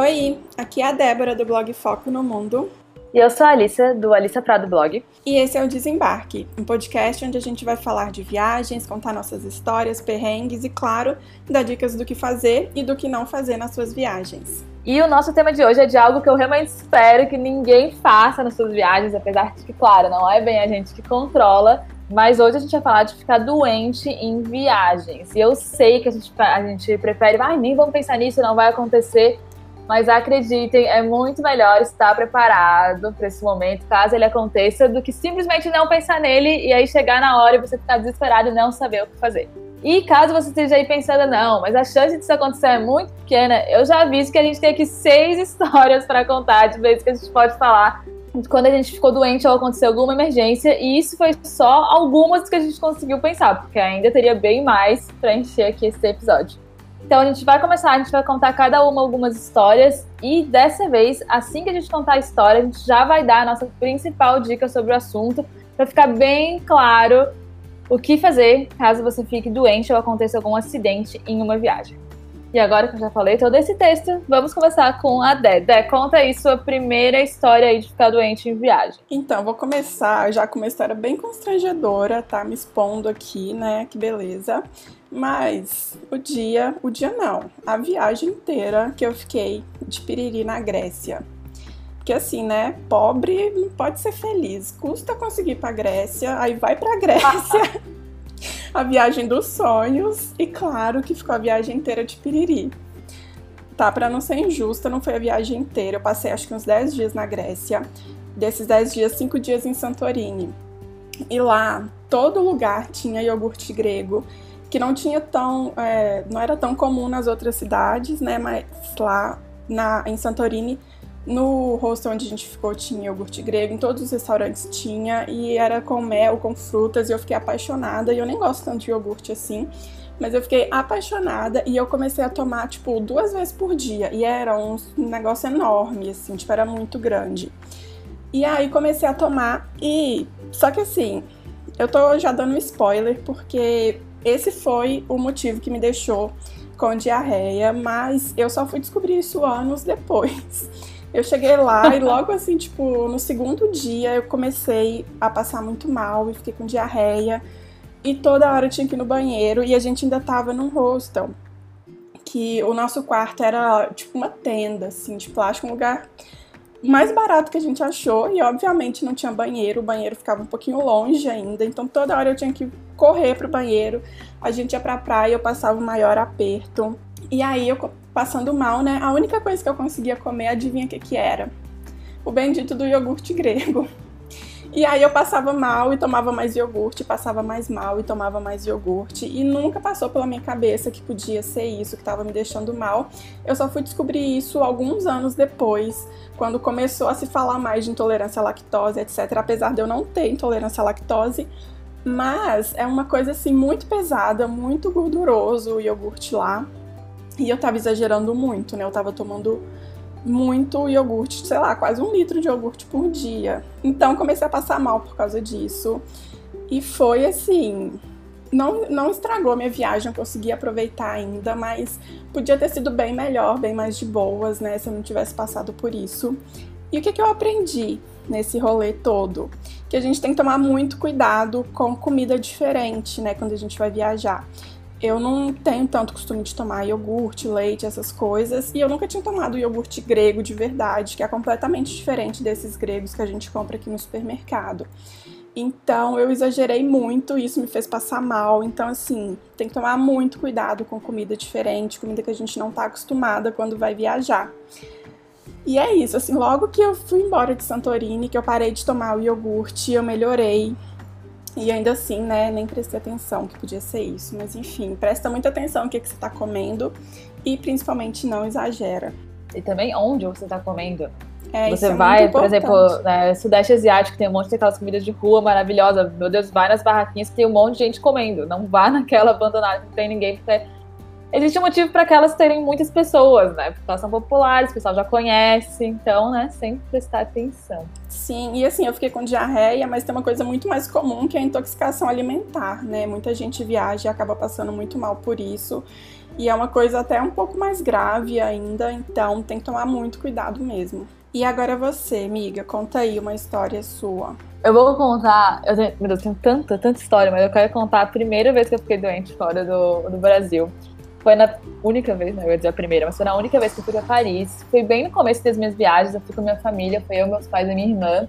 Oi, aqui é a Débora do blog Foco no Mundo. E eu sou a Alissa, do Alissa Prado Blog. E esse é o Desembarque, um podcast onde a gente vai falar de viagens, contar nossas histórias, perrengues e, claro, dar dicas do que fazer e do que não fazer nas suas viagens. E o nosso tema de hoje é de algo que eu realmente espero que ninguém faça nas suas viagens, apesar de que, claro, não é bem a gente que controla, mas hoje a gente vai falar de ficar doente em viagens. E eu sei que a gente, a gente prefere, ah, nem vamos pensar nisso, não vai acontecer. Mas acreditem, é muito melhor estar preparado para esse momento, caso ele aconteça, do que simplesmente não pensar nele e aí chegar na hora e você ficar desesperado e não saber o que fazer. E caso você esteja aí pensando, não, mas a chance disso acontecer é muito pequena, eu já aviso que a gente tem aqui seis histórias para contar de vezes que a gente pode falar quando a gente ficou doente ou aconteceu alguma emergência, e isso foi só algumas que a gente conseguiu pensar, porque ainda teria bem mais para encher aqui esse episódio. Então a gente vai começar, a gente vai contar cada uma algumas histórias e dessa vez, assim que a gente contar a história, a gente já vai dar a nossa principal dica sobre o assunto para ficar bem claro o que fazer caso você fique doente ou aconteça algum acidente em uma viagem. E agora que eu já falei todo esse texto, vamos começar com a Dé. Dé, conta aí sua primeira história aí de ficar doente em viagem. Então, vou começar já com uma história bem constrangedora, tá? Me expondo aqui, né? Que beleza. Mas o dia, o dia não, a viagem inteira que eu fiquei de piriri na Grécia. Porque assim, né, pobre não pode ser feliz. Custa conseguir ir pra Grécia, aí vai pra Grécia. a viagem dos sonhos e claro que ficou a viagem inteira de piriri. Tá, para não ser injusta, não foi a viagem inteira. Eu passei acho que uns 10 dias na Grécia. Desses 10 dias, 5 dias em Santorini. E lá, todo lugar tinha iogurte grego que não tinha tão, é, não era tão comum nas outras cidades, né? Mas lá na, em Santorini, no hostel onde a gente ficou tinha iogurte grego, em todos os restaurantes tinha e era com mel, com frutas e eu fiquei apaixonada. E eu nem gosto tanto de iogurte assim, mas eu fiquei apaixonada e eu comecei a tomar tipo duas vezes por dia e era um negócio enorme assim, tipo era muito grande. E aí comecei a tomar e só que assim, eu tô já dando um spoiler porque esse foi o motivo que me deixou com diarreia, mas eu só fui descobrir isso anos depois. Eu cheguei lá e logo assim, tipo, no segundo dia eu comecei a passar muito mal e fiquei com diarreia. E toda hora eu tinha que ir no banheiro e a gente ainda tava num hostel. Que o nosso quarto era tipo uma tenda, assim, de plástico, um lugar mais barato que a gente achou e obviamente não tinha banheiro, o banheiro ficava um pouquinho longe ainda, então toda hora eu tinha que correr pro banheiro. A gente ia pra praia, eu passava o maior aperto. E aí eu passando mal, né? A única coisa que eu conseguia comer, adivinha o que que era? O bendito do iogurte grego. E aí eu passava mal e tomava mais iogurte, passava mais mal e tomava mais iogurte. E nunca passou pela minha cabeça que podia ser isso que estava me deixando mal. Eu só fui descobrir isso alguns anos depois, quando começou a se falar mais de intolerância à lactose, etc. Apesar de eu não ter intolerância à lactose, mas é uma coisa assim muito pesada, muito gorduroso o iogurte lá. E eu tava exagerando muito, né? Eu tava tomando muito iogurte, sei lá, quase um litro de iogurte por dia. Então comecei a passar mal por causa disso. E foi assim. Não, não estragou minha viagem, eu consegui aproveitar ainda, mas podia ter sido bem melhor, bem mais de boas, né? Se eu não tivesse passado por isso. E o que, que eu aprendi nesse rolê todo? Que a gente tem que tomar muito cuidado com comida diferente, né? Quando a gente vai viajar eu não tenho tanto costume de tomar iogurte, leite, essas coisas, e eu nunca tinha tomado iogurte grego de verdade, que é completamente diferente desses gregos que a gente compra aqui no supermercado. Então eu exagerei muito, isso me fez passar mal. Então, assim, tem que tomar muito cuidado com comida diferente, comida que a gente não tá acostumada quando vai viajar. E é isso, assim, logo que eu fui embora de Santorini, que eu parei de tomar o iogurte, eu melhorei. E ainda assim, né, nem prestei atenção que podia ser isso. Mas enfim, presta muita atenção no que, que você está comendo e principalmente não exagera. E também onde você está comendo. É, você é vai, por exemplo, né, Sudeste Asiático tem um monte daquelas comidas de rua maravilhosa. Meu Deus, vai nas barraquinhas que tem um monte de gente comendo. Não vá naquela abandonada que não tem ninguém, porque existe um motivo para que elas terem muitas pessoas, né? Porque elas são populares, o pessoal já conhece, então, né, sempre prestar atenção. Sim, e assim, eu fiquei com diarreia, mas tem uma coisa muito mais comum que é a intoxicação alimentar, né? Muita gente viaja e acaba passando muito mal por isso. E é uma coisa até um pouco mais grave ainda, então tem que tomar muito cuidado mesmo. E agora você, amiga, conta aí uma história sua. Eu vou contar, eu tenho, meu Deus, tenho tanta, tanta história, mas eu quero contar a primeira vez que eu fiquei doente fora do, do Brasil. Foi na única vez, não, né, eu ia dizer a primeira, mas foi na única vez que eu fui pra Paris. Foi bem no começo das minhas viagens, eu fui com minha família, foi eu, meus pais e minha irmã.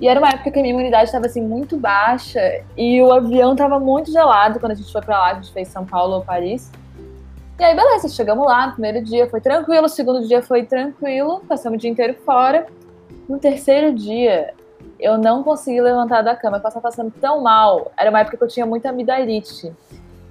E era uma época que a minha imunidade estava assim muito baixa e o avião estava muito gelado quando a gente foi para lá, a gente fez São Paulo ou Paris. E aí, beleza, chegamos lá, primeiro dia foi tranquilo, segundo dia foi tranquilo, passamos o dia inteiro fora. No terceiro dia, eu não consegui levantar da cama, eu estava passando tão mal. Era uma época que eu tinha muita amidalite.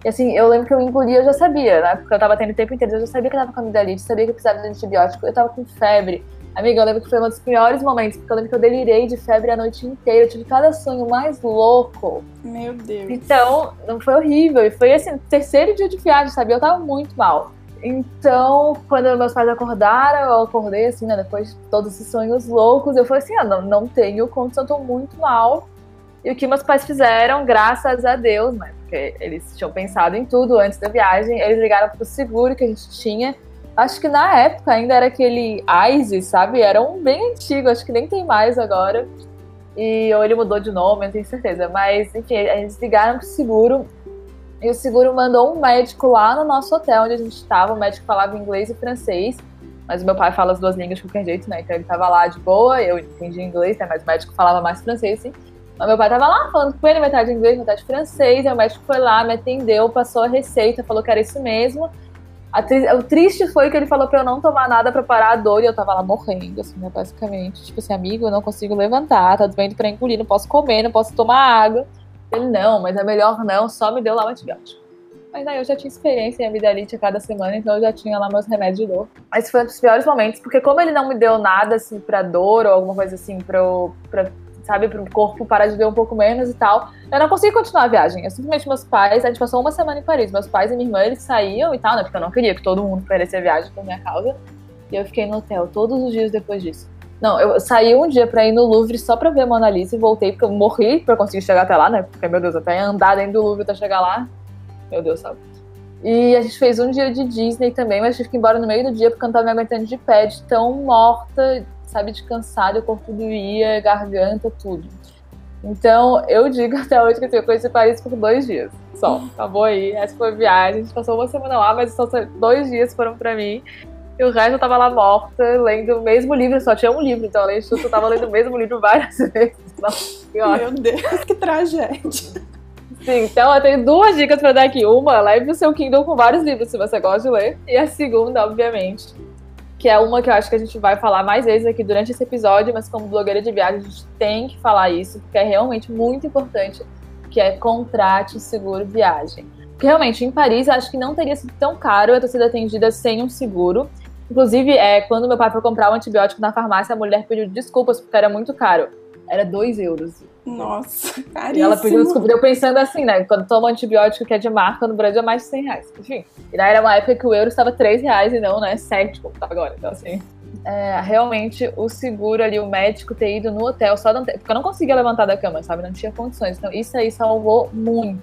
E assim, eu lembro que eu engolia, eu já sabia, né? Porque eu tava tendo o tempo inteiro, eu já sabia que eu tava com amidalite, sabia que eu precisava de antibiótico, eu tava com febre. Amiga, eu lembro que foi um dos piores momentos, porque eu lembro que eu delirei de febre a noite inteira. Eu tive cada sonho mais louco. Meu Deus. Então, não foi horrível. E foi assim, terceiro dia de viagem, sabe? Eu tava muito mal. Então, quando meus pais acordaram, eu acordei assim, né? Depois de todos esses sonhos loucos, eu falei assim: ah, não, não tenho condição, eu tô muito mal. E o que meus pais fizeram, graças a Deus, né? Porque eles tinham pensado em tudo antes da viagem, eles ligaram pro seguro que a gente tinha Acho que na época ainda era aquele ISIS, sabe? Era um bem antigo, acho que nem tem mais agora. E, ou ele mudou de nome, não tenho certeza. Mas, enfim, eles ligaram pro seguro. E o seguro mandou um médico lá no nosso hotel onde a gente estava. O médico falava inglês e francês. Mas meu pai fala as duas línguas de qualquer jeito, né? Então ele tava lá de boa, eu entendi inglês, né? Mas o médico falava mais francês, assim. Mas meu pai tava lá falando com ele, metade inglês, metade francês. Aí o médico foi lá, me atendeu, passou a receita, falou que era isso mesmo. Tri... O triste foi que ele falou pra eu não tomar nada pra parar a dor e eu tava lá morrendo, assim, né, basicamente. Tipo assim, amigo, eu não consigo levantar, tá doendo pra engolir, não posso comer, não posso tomar água. Ele, não, mas é melhor não, só me deu lá um antibiótico. Mas aí eu já tinha experiência em amidalite a cada semana, então eu já tinha lá meus remédios de dor. Mas foi um dos piores momentos, porque como ele não me deu nada, assim, pra dor ou alguma coisa assim, pra, pra sabe, para o corpo parar de ver um pouco menos e tal. Eu não consegui continuar a viagem. Eu simplesmente, meus pais, a gente passou uma semana em Paris. Meus pais e minha irmã, eles saíam e tal, né? Porque eu não queria que todo mundo perdesse a viagem por minha causa. E eu fiquei no hotel todos os dias depois disso. Não, eu saí um dia pra ir no Louvre só pra ver a Mona Lisa e voltei, porque eu morri pra conseguir chegar até lá, né? Porque, meu Deus, até andar dentro do Louvre até chegar lá. Meu Deus, sabe? E a gente fez um dia de Disney também, mas tive que ir embora no meio do dia porque eu não tava me aguentando de pé, de tão morta, sabe, de cansado, o corpo doía, garganta, tudo. Então, eu digo até hoje que eu conheci Paris por dois dias só. Acabou aí. Essa foi a viagem. A gente passou uma semana lá, mas só dois dias foram pra mim. E o resto eu tava lá morta, lendo o mesmo livro, só tinha um livro, então além disso eu tava lendo o mesmo livro várias vezes. Nossa, Meu Deus, que tragédia. Sim, então eu tenho duas dicas pra dar aqui. Uma, leve o seu Kindle com vários livros se você gosta de ler. E a segunda, obviamente, que é uma que eu acho que a gente vai falar mais vezes aqui durante esse episódio, mas como blogueira de viagem a gente tem que falar isso, porque é realmente muito importante, que é contrate seguro viagem. Porque realmente, em Paris, acho que não teria sido tão caro eu ter sido atendida sem um seguro. Inclusive, é, quando meu pai foi comprar um antibiótico na farmácia, a mulher pediu desculpas porque era muito caro. Era 2 euros. Nossa, caríssimo. E ela pediu desculpa. Eu pensando assim, né? Quando toma antibiótico que é de marca, no Brasil é mais de 100 reais. Enfim. E daí era uma época que o euro estava 3 reais e não, né? 7, como tá agora. Então, assim. É, realmente, o seguro ali, o médico ter ido no hotel só não ter, Porque eu não conseguia levantar da cama, sabe? Não tinha condições. Então, isso aí salvou muito.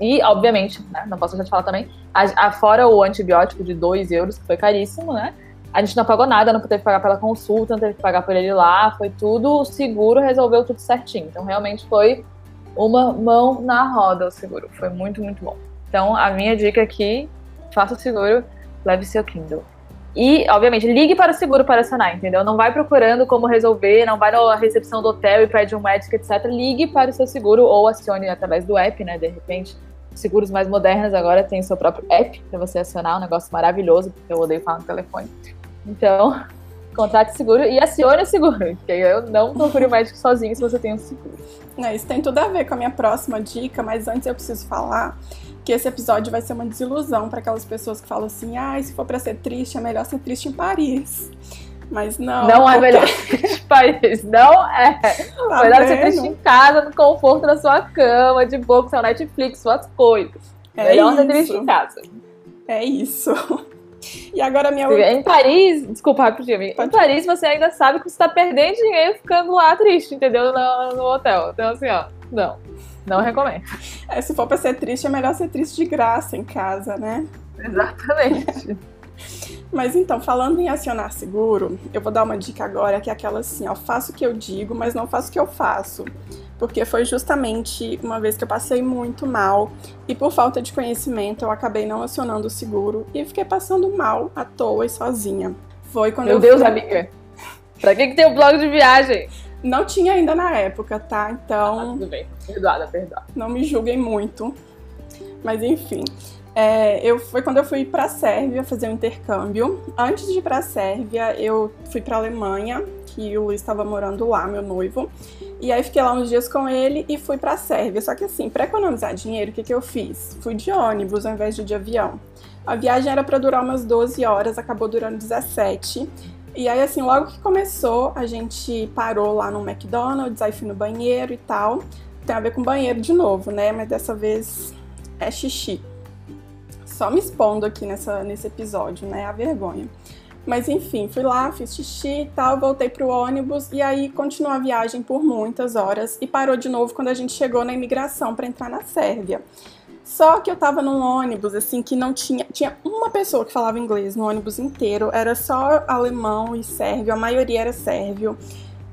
E, obviamente, né? Não posso já te falar também. A, a, fora o antibiótico de 2 euros, que foi caríssimo, né? A gente não pagou nada, não teve que pagar pela consulta, não teve que pagar por ele lá, foi tudo, o seguro resolveu tudo certinho. Então realmente foi uma mão na roda o seguro. Foi muito, muito bom. Então a minha dica aqui, faça o seguro, leve seu Kindle. E, obviamente, ligue para o seguro para acionar, entendeu? Não vai procurando como resolver, não vai na recepção do hotel e pede um médico, etc. Ligue para o seu seguro ou acione através do app, né? De repente, seguros mais modernos agora têm seu próprio app para você acionar, um negócio maravilhoso, porque eu odeio falar no telefone. Então, contrate seguro e acione o seguro, porque eu não procure o médico sozinho se você tem um seguro. É, isso tem tudo a ver com a minha próxima dica, mas antes eu preciso falar que esse episódio vai ser uma desilusão para aquelas pessoas que falam assim: ah, se for para ser triste, é melhor ser triste em Paris. Mas não. Não é melhor ser triste em Paris, não é. Tá melhor vendo? ser triste em casa, no conforto da sua cama, de boa com seu Netflix, suas coisas. É melhor isso. ser triste em casa. É isso. E agora minha outra... Em Paris, desculpa rapidinho, amiga. Em Paris você ainda sabe que você tá perdendo dinheiro ficando lá triste, entendeu? No, no hotel. Então, assim, ó, não. Não recomendo. É, se for pra ser triste, é melhor ser triste de graça em casa, né? Exatamente. Mas então, falando em acionar seguro, eu vou dar uma dica agora que é aquela assim, ó, faço o que eu digo, mas não faço o que eu faço. Porque foi justamente uma vez que eu passei muito mal e por falta de conhecimento eu acabei não acionando o seguro e fiquei passando mal à toa e sozinha. Foi quando Meu eu Deus, fui... amiga. Pra que, que tem um blog de viagem? Não tinha ainda na época, tá? Então. Ah, tudo bem. Perdoada, perdoada. Não me julguem muito. Mas enfim. É, eu, foi quando eu fui para a Sérvia fazer um intercâmbio. Antes de ir para a Sérvia, eu fui para a Alemanha, que o Luiz estava morando lá, meu noivo. E aí fiquei lá uns dias com ele e fui para a Sérvia. Só que assim, para economizar dinheiro, o que, que eu fiz? Fui de ônibus ao invés de de avião. A viagem era para durar umas 12 horas, acabou durando 17. E aí, assim, logo que começou, a gente parou lá no McDonald's, aí fui no banheiro e tal. Tem a ver com banheiro de novo, né? Mas dessa vez é xixi. Só me expondo aqui nessa, nesse episódio, né? A vergonha. Mas enfim, fui lá, fiz xixi e tal, voltei pro ônibus e aí continuou a viagem por muitas horas e parou de novo quando a gente chegou na imigração para entrar na Sérvia. Só que eu tava num ônibus, assim, que não tinha. Tinha uma pessoa que falava inglês no ônibus inteiro, era só alemão e sérvio, a maioria era sérvio.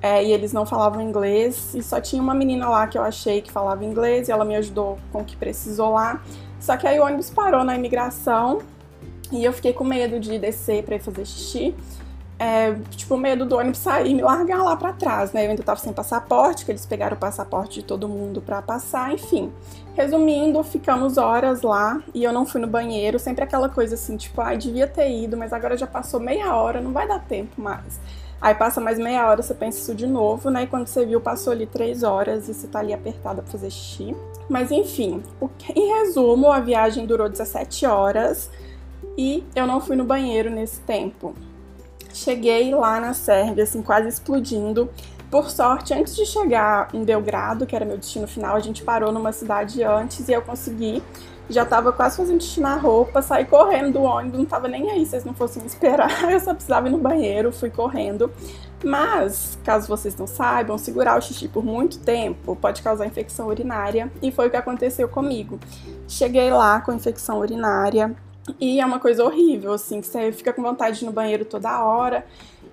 É, e eles não falavam inglês, e só tinha uma menina lá que eu achei que falava inglês, e ela me ajudou com o que precisou lá. Só que aí o ônibus parou na imigração, e eu fiquei com medo de descer para ir fazer xixi. É, tipo, medo do ônibus sair e me largar lá para trás, né? Eu ainda tava sem passaporte, que eles pegaram o passaporte de todo mundo para passar, enfim. Resumindo, ficamos horas lá e eu não fui no banheiro, sempre aquela coisa assim, tipo, ai, devia ter ido, mas agora já passou meia hora, não vai dar tempo mais. Aí passa mais meia hora, você pensa isso de novo, né? E quando você viu, passou ali três horas e você tá ali apertada pra fazer xixi. Mas enfim, em resumo, a viagem durou 17 horas e eu não fui no banheiro nesse tempo. Cheguei lá na Sérvia, assim, quase explodindo. Por sorte, antes de chegar em Belgrado, que era meu destino final, a gente parou numa cidade antes e eu consegui. Já tava quase fazendo xixi na roupa, saí correndo do ônibus, não tava nem aí se vocês não fossem me esperar, eu só precisava ir no banheiro, fui correndo. Mas, caso vocês não saibam, segurar o xixi por muito tempo pode causar infecção urinária e foi o que aconteceu comigo. Cheguei lá com infecção urinária, e é uma coisa horrível, assim, que você fica com vontade de ir no banheiro toda hora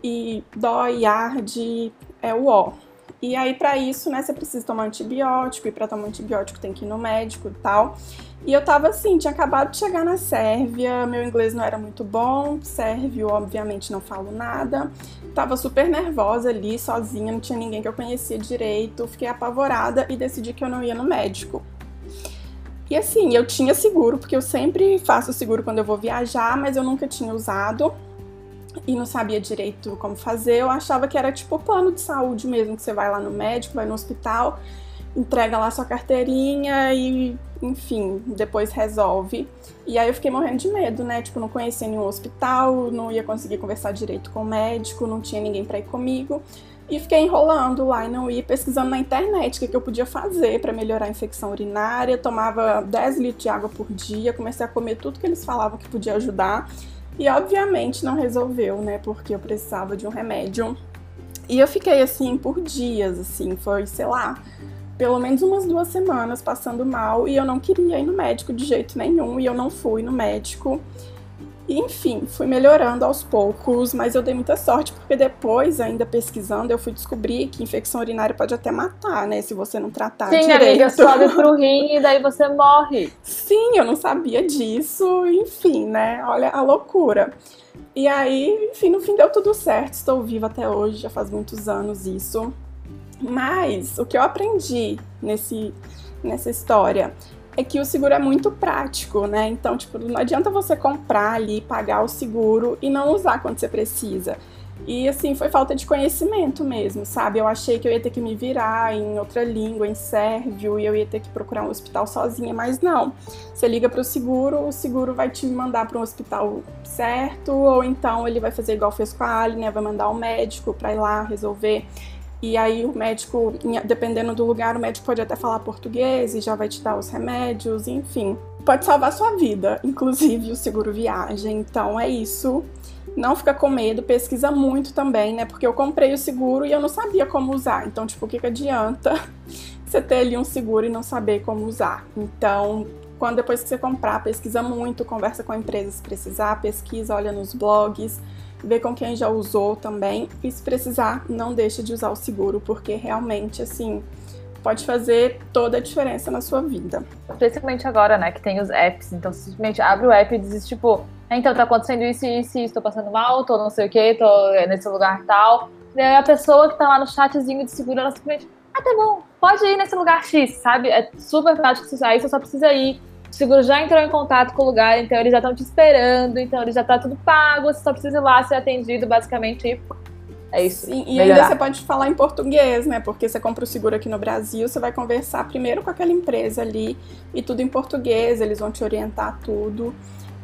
e dói, arde, é o ó. E aí, para isso, né, você precisa tomar antibiótico, e para tomar antibiótico tem que ir no médico e tal. E eu tava assim, tinha acabado de chegar na Sérvia, meu inglês não era muito bom, sérvio, obviamente, não falo nada. Tava super nervosa ali, sozinha, não tinha ninguém que eu conhecia direito, fiquei apavorada e decidi que eu não ia no médico. E assim, eu tinha seguro, porque eu sempre faço seguro quando eu vou viajar, mas eu nunca tinha usado e não sabia direito como fazer. Eu achava que era tipo plano de saúde mesmo, que você vai lá no médico, vai no hospital, entrega lá sua carteirinha e, enfim, depois resolve. E aí eu fiquei morrendo de medo, né? Tipo, não conhecia nenhum hospital, não ia conseguir conversar direito com o médico, não tinha ninguém para ir comigo. E fiquei enrolando lá e não ia pesquisando na internet o que, que eu podia fazer para melhorar a infecção urinária. Tomava 10 litros de água por dia, comecei a comer tudo que eles falavam que podia ajudar. E obviamente não resolveu, né? Porque eu precisava de um remédio. E eu fiquei assim por dias, assim, foi, sei lá, pelo menos umas duas semanas passando mal e eu não queria ir no médico de jeito nenhum e eu não fui no médico. E, enfim, fui melhorando aos poucos, mas eu dei muita sorte porque depois, ainda pesquisando, eu fui descobrir que infecção urinária pode até matar, né? Se você não tratar Sim, direito. amiga, sobe pro rim e daí você morre. Sim, eu não sabia disso, enfim, né? Olha a loucura. E aí, enfim, no fim deu tudo certo, estou viva até hoje, já faz muitos anos isso. Mas o que eu aprendi nesse, nessa história é que o seguro é muito prático, né? Então, tipo, não adianta você comprar ali, pagar o seguro e não usar quando você precisa. E assim, foi falta de conhecimento mesmo, sabe? Eu achei que eu ia ter que me virar em outra língua, em sérvio, e eu ia ter que procurar um hospital sozinha, mas não. Você liga para o seguro, o seguro vai te mandar para um hospital certo, ou então ele vai fazer igual fez com a Ali, né? Vai mandar um médico para ir lá resolver. E aí o médico, dependendo do lugar, o médico pode até falar português e já vai te dar os remédios, enfim. pode salvar sua vida, inclusive o seguro viagem. Então é isso. Não fica com medo, pesquisa muito também, né? Porque eu comprei o seguro e eu não sabia como usar. Então, tipo, o que, que adianta você ter ali um seguro e não saber como usar? Então, quando depois que você comprar, pesquisa muito, conversa com a empresa se precisar, pesquisa, olha nos blogs, vê com quem já usou também. E se precisar, não deixa de usar o seguro, porque realmente, assim, pode fazer toda a diferença na sua vida. Principalmente agora, né, que tem os apps. Então, simplesmente abre o app e diz, tipo, então tá acontecendo isso e isso, estou passando mal, tô não sei o que, tô nesse lugar tal. E aí a pessoa que tá lá no chatzinho de seguro, ela simplesmente, ah, tá bom, pode ir nesse lugar X, sabe? É super prático aí, você só precisa ir. O seguro já entrou em contato com o lugar, então eles já estão te esperando, então ele já tá tudo pago, você só precisa ir lá ser atendido, basicamente, é isso. E melhorar. ainda você pode falar em português, né? Porque você compra o seguro aqui no Brasil, você vai conversar primeiro com aquela empresa ali e tudo em português, eles vão te orientar tudo.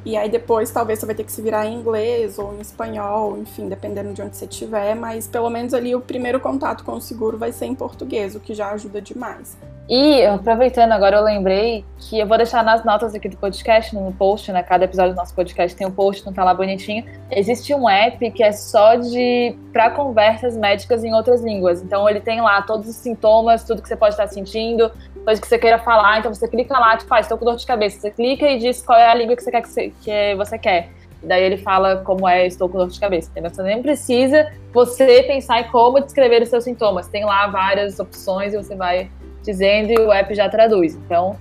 E aí depois talvez você vai ter que se virar em inglês ou em espanhol, enfim, dependendo de onde você estiver, mas pelo menos ali o primeiro contato com o seguro vai ser em português, o que já ajuda demais. E aproveitando agora, eu lembrei que eu vou deixar nas notas aqui do podcast, no post, né? Cada episódio do nosso podcast tem um post, não tá lá bonitinho. Existe um app que é só de para conversas médicas em outras línguas. Então ele tem lá todos os sintomas, tudo que você pode estar sentindo, coisa que você queira falar. Então você clica lá, tipo, ah, estou com dor de cabeça. Você clica e diz qual é a língua que você quer que você, que você quer. Daí ele fala como é, estou com dor de cabeça. Entendeu? Você nem precisa você pensar em como descrever os seus sintomas. Tem lá várias opções e você vai dizendo e o app já traduz. Então,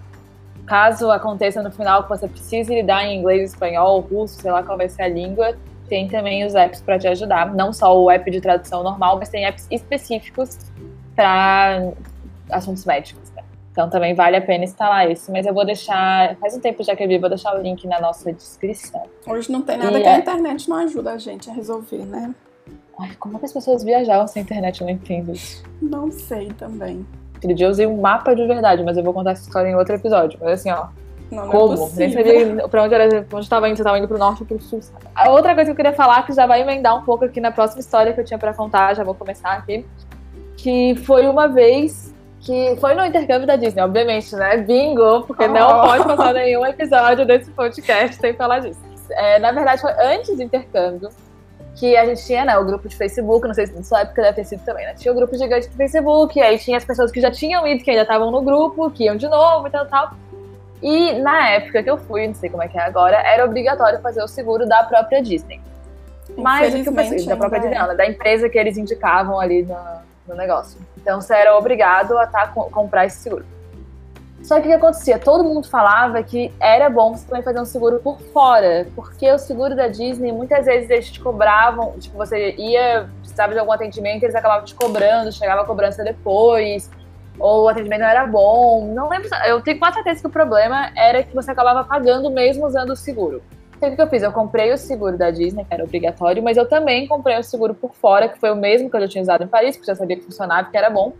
caso aconteça no final que você precise lidar em inglês, espanhol, russo, sei lá qual vai ser a língua, tem também os apps para te ajudar. Não só o app de tradução normal, mas tem apps específicos para assuntos médicos. Então também vale a pena instalar esse. Mas eu vou deixar. Faz um tempo já que eu vi, vou deixar o link na nossa descrição. Hoje não tem nada e que é... a internet não ajuda a gente a resolver, né? Ai, como é que as pessoas viajavam sem internet? Eu não entendo isso. Não sei também. Aquele dia eu usei um mapa de verdade, mas eu vou contar essa história em outro episódio. Mas assim, ó. Não, não é como? É Nem sabia pra onde era, onde estava indo, você estava indo pro norte ou pro sul. A outra coisa que eu queria falar, que já vai emendar um pouco aqui na próxima história que eu tinha para contar, já vou começar aqui. Que foi uma vez que foi no intercâmbio da Disney, obviamente, né? Bingo, porque oh. não pode passar nenhum episódio desse podcast sem falar disso. É, na verdade, foi antes do intercâmbio que a gente tinha, né, o grupo de Facebook, não sei se na sua época deve ter sido também, né? Tinha o grupo gigante do Facebook, aí tinha as pessoas que já tinham ido, que ainda estavam no grupo, que iam de novo e tal, tal. E na época que eu fui, não sei como é que é agora, era obrigatório fazer o seguro da própria Disney. Mas o que eu pensei, da própria Disney, é. da empresa que eles indicavam ali no, no negócio. Então você era obrigado a tá, comprar esse seguro. Só que o que acontecia? Todo mundo falava que era bom você também fazer um seguro por fora, porque o seguro da Disney, muitas vezes eles te cobravam, tipo, você ia, precisava de algum atendimento, eles acabavam te cobrando, chegava a cobrança depois, ou o atendimento não era bom. Não lembro, eu tenho quase certeza que o problema era que você acabava pagando mesmo usando o seguro. Então, o que eu fiz? Eu comprei o seguro da Disney, que era obrigatório, mas eu também comprei o seguro por fora, que foi o mesmo que eu já tinha usado em Paris, porque eu já sabia que funcionava, que era bom.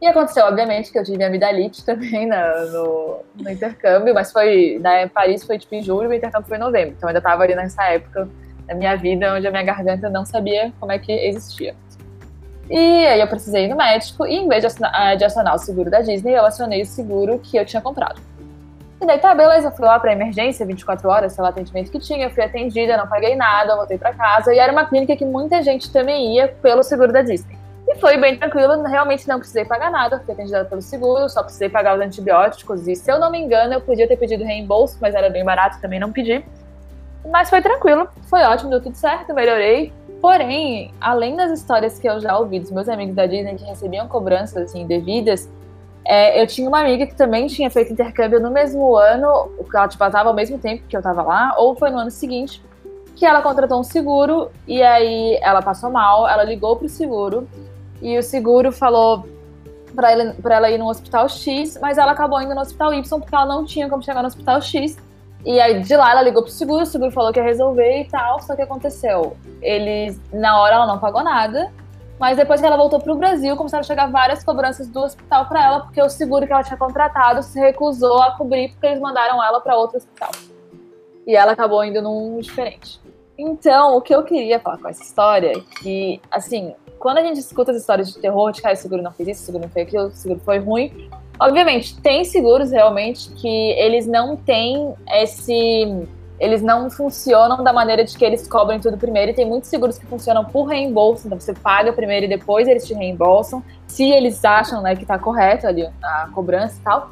E aconteceu, obviamente, que eu tive amidalite também na, no, no, intercâmbio, mas foi. Na Paris foi tipo em julho, o intercâmbio foi em novembro. Então eu ainda tava ali nessa época da minha vida onde a minha garganta não sabia como é que existia. E aí eu precisei ir no médico e em vez de acionar, de acionar o seguro da Disney, eu acionei o seguro que eu tinha comprado. E daí tá, beleza, fui lá pra emergência, 24 horas, sei lá, atendimento que tinha, fui atendida, não paguei nada, voltei pra casa. E era uma clínica que muita gente também ia pelo seguro da Disney. E foi bem tranquilo, realmente não precisei pagar nada, fui atendida pelo seguro, só precisei pagar os antibióticos. E se eu não me engano, eu podia ter pedido reembolso, mas era bem barato, também não pedi. Mas foi tranquilo, foi ótimo, deu tudo certo, melhorei. Porém, além das histórias que eu já ouvi dos meus amigos da Disney que recebiam cobranças assim, devidas, é, eu tinha uma amiga que também tinha feito intercâmbio no mesmo ano, ela tipo, estava ao mesmo tempo que eu estava lá, ou foi no ano seguinte, que ela contratou um seguro e aí ela passou mal, ela ligou pro seguro e o seguro falou para ela, ela ir no hospital X, mas ela acabou indo no hospital Y porque ela não tinha como chegar no hospital X. E aí de lá ela ligou pro seguro, o seguro falou que ia resolver e tal, só que aconteceu. Eles, na hora ela não pagou nada, mas depois que ela voltou pro Brasil, começaram a chegar várias cobranças do hospital para ela, porque o seguro que ela tinha contratado se recusou a cobrir porque eles mandaram ela para outro hospital. E ela acabou indo num diferente. Então, o que eu queria falar com essa história é que, assim, quando a gente escuta as histórias de terror, de ah, o seguro não fez isso, o seguro não fez aquilo, o seguro foi ruim, Obviamente, tem seguros realmente que eles não têm esse. Eles não funcionam da maneira de que eles cobrem tudo primeiro. E tem muitos seguros que funcionam por reembolso. Então você paga primeiro e depois eles te reembolsam. Se eles acham né, que está correto ali a cobrança e tal.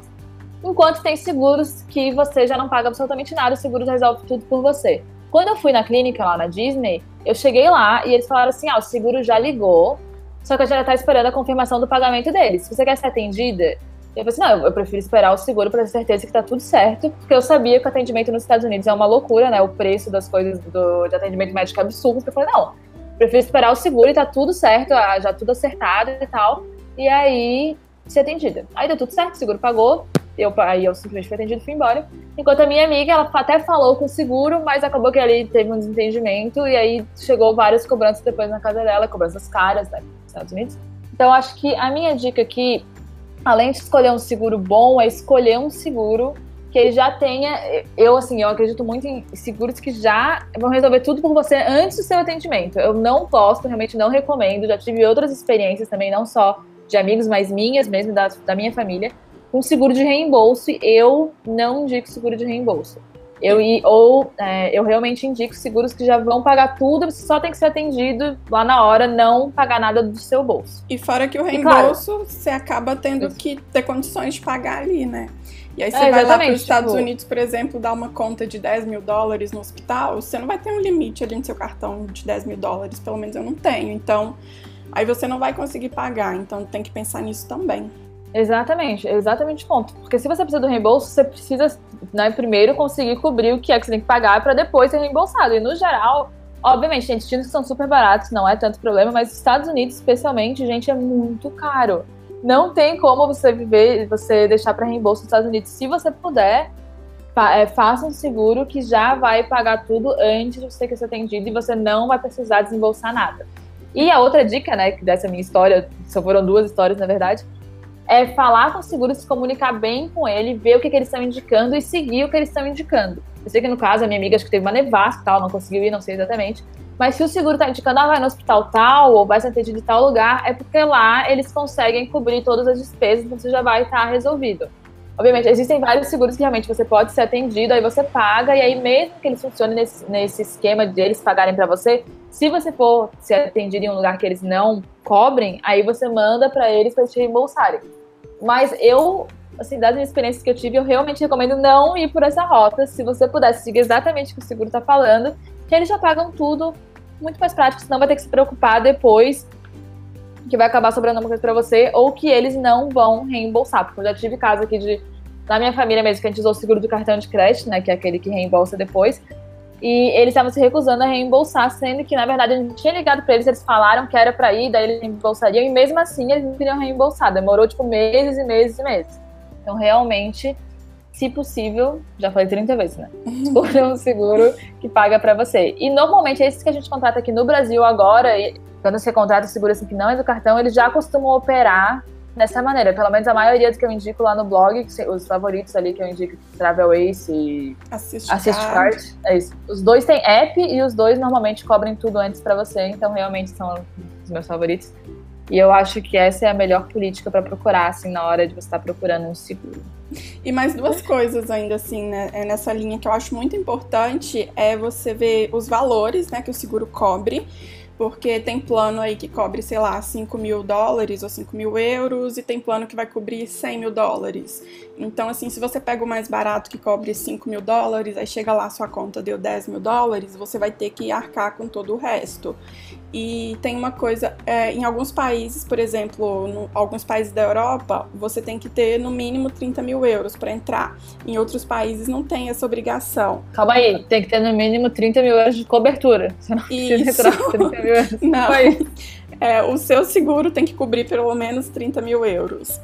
Enquanto tem seguros que você já não paga absolutamente nada, o seguro resolve tudo por você. Quando eu fui na clínica lá na Disney, eu cheguei lá e eles falaram assim: ah, o seguro já ligou, só que a gente já tá esperando a confirmação do pagamento deles. Se você quer ser atendida, eu falei assim, não, eu prefiro esperar o seguro para ter certeza que tá tudo certo, porque eu sabia que o atendimento nos Estados Unidos é uma loucura, né? O preço das coisas do, de atendimento médico é absurdo. Eu falei, não, prefiro esperar o seguro e tá tudo certo, já tudo acertado e tal. E aí, ser atendida. Aí deu tudo certo, o seguro pagou, eu, aí eu simplesmente fui atendido e fui embora. Enquanto a minha amiga, ela até falou com o seguro, mas acabou que ali teve um desentendimento e aí chegou várias cobranças depois na casa dela, cobranças caras, né, nos Estados Unidos. Então acho que a minha dica aqui além de escolher um seguro bom, é escolher um seguro que ele já tenha. Eu, assim, eu acredito muito em seguros que já vão resolver tudo por você antes do seu atendimento. Eu não gosto, realmente não recomendo. Já tive outras experiências também, não só de amigos, mas minhas mesmo, da, da minha família, com seguro de reembolso. Eu não indico seguro de reembolso. Eu, ou é, eu realmente indico seguros que já vão pagar tudo, você só tem que ser atendido lá na hora, não pagar nada do seu bolso. E fora que o reembolso, claro, você acaba tendo isso. que ter condições de pagar ali, né? E aí você é, vai lá para os Estados tipo... Unidos, por exemplo, dar uma conta de 10 mil dólares no hospital, você não vai ter um limite ali no seu cartão de 10 mil dólares, pelo menos eu não tenho. Então, aí você não vai conseguir pagar. Então tem que pensar nisso também. Exatamente, exatamente o ponto. Porque se você precisa do reembolso, você precisa né, primeiro conseguir cobrir o que é que você tem que pagar para depois ser reembolsado. E no geral, obviamente, tem destinos que são super baratos, não é tanto problema, mas Estados Unidos, especialmente, gente, é muito caro. Não tem como você viver, você deixar para reembolso nos Estados Unidos. Se você puder, é, faça um seguro que já vai pagar tudo antes de você ter que ser atendido e você não vai precisar desembolsar nada. E a outra dica, né, dessa minha história, só foram duas histórias, na verdade, é falar com o seguro, se comunicar bem com ele, ver o que, que eles estão indicando e seguir o que eles estão indicando. Eu sei que no caso, a minha amiga acho que teve uma nevasca tal, não conseguiu ir, não sei exatamente. Mas se o seguro está indicando, ah, vai no hospital tal, ou vai ser atendido em tal lugar, é porque lá eles conseguem cobrir todas as despesas, então você já vai estar tá resolvido. Obviamente, existem vários seguros que realmente você pode ser atendido, aí você paga, e aí mesmo que eles funcionem nesse, nesse esquema de eles pagarem para você, se você for ser atendido em um lugar que eles não cobrem, aí você manda para eles para te reembolsarem. Mas eu, assim, das experiências que eu tive, eu realmente recomendo não ir por essa rota. Se você pudesse seguir exatamente o que o seguro está falando, que eles já pagam tudo muito mais prático, senão vai ter que se preocupar depois que vai acabar sobrando uma coisa para você ou que eles não vão reembolsar. Porque eu já tive caso aqui de na minha família mesmo que a gente usou o seguro do cartão de crédito, né, que é aquele que reembolsa depois. E eles estavam se recusando a reembolsar, sendo que, na verdade, a gente tinha ligado para eles, eles falaram que era para ir, daí eles reembolsariam, e mesmo assim eles não queriam reembolsar. Demorou, tipo, meses e meses e meses. Então, realmente, se possível, já falei 30 vezes, né? Escolha um seguro que paga para você. E normalmente, esses que a gente contrata aqui no Brasil agora, quando você contrata seguro assim que não é do cartão, eles já costumam operar dessa maneira. Pelo menos a maioria do que eu indico lá no blog, os favoritos ali que eu indico, Travel Ace e Assist, Assist Card. É isso. Os dois têm app e os dois normalmente cobrem tudo antes para você, então realmente são os meus favoritos. E eu acho que essa é a melhor política para procurar, assim, na hora de você estar tá procurando um seguro. E mais duas coisas ainda, assim, né, é nessa linha que eu acho muito importante é você ver os valores, né, que o seguro cobre porque tem plano aí que cobre, sei lá, 5 mil dólares ou 5 mil euros, e tem plano que vai cobrir 100 mil dólares. Então, assim, se você pega o mais barato que cobre 5 mil dólares, aí chega lá, sua conta deu 10 mil dólares, você vai ter que arcar com todo o resto. E tem uma coisa, é, em alguns países, por exemplo, em alguns países da Europa, você tem que ter no mínimo 30 mil euros para entrar. Em outros países não tem essa obrigação. Calma aí, tem que ter no mínimo 30 mil euros de cobertura. Você não Isso. entrar 30 mil euros. Não. É, o seu seguro tem que cobrir pelo menos 30 mil euros.